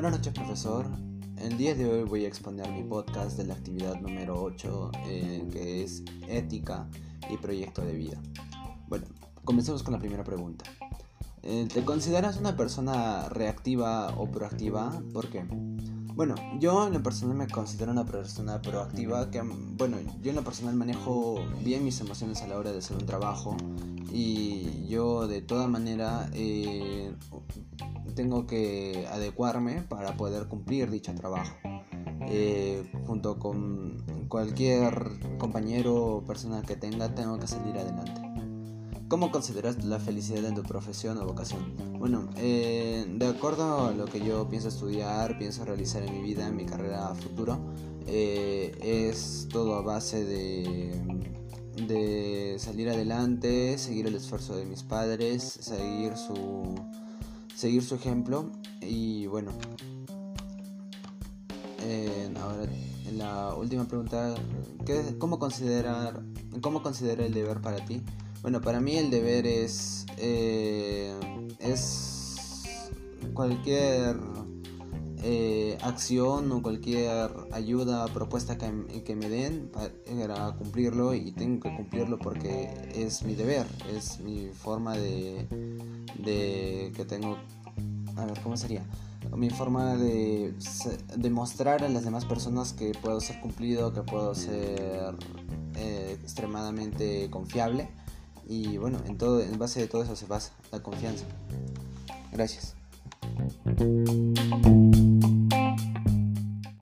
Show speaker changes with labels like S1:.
S1: Buenas noches profesor. El día de hoy voy a exponer mi podcast de la actividad número 8 eh, que es ética y proyecto de vida. Bueno, comencemos con la primera pregunta. Eh, ¿Te consideras una persona reactiva o proactiva? ¿Por qué? Bueno, yo en lo personal me considero una persona proactiva que, bueno, yo en lo personal manejo bien mis emociones a la hora de hacer un trabajo y yo de toda manera eh, tengo que adecuarme para poder cumplir dicho trabajo. Eh, junto con cualquier compañero o persona que tenga, tengo que salir adelante. ¿Cómo consideras la felicidad en tu profesión o vocación? Bueno, eh, de acuerdo a lo que yo pienso estudiar, pienso realizar en mi vida, en mi carrera futuro, eh, es todo a base de, salir adelante, seguir el esfuerzo de mis padres, seguir su, seguir su ejemplo y bueno. Eh, ahora, la última pregunta, ¿qué, cómo, considerar, ¿cómo considera el deber para ti? Bueno, para mí el deber es, eh, es cualquier eh, acción o cualquier ayuda, propuesta que, me den para cumplirlo y tengo que cumplirlo porque es mi deber, es mi forma de, de que tengo, a ver, ¿cómo sería? Mi forma de demostrar a las demás personas que puedo ser cumplido, que puedo ser eh, extremadamente confiable y bueno, en, todo, en base de todo eso se basa la confianza. Gracias.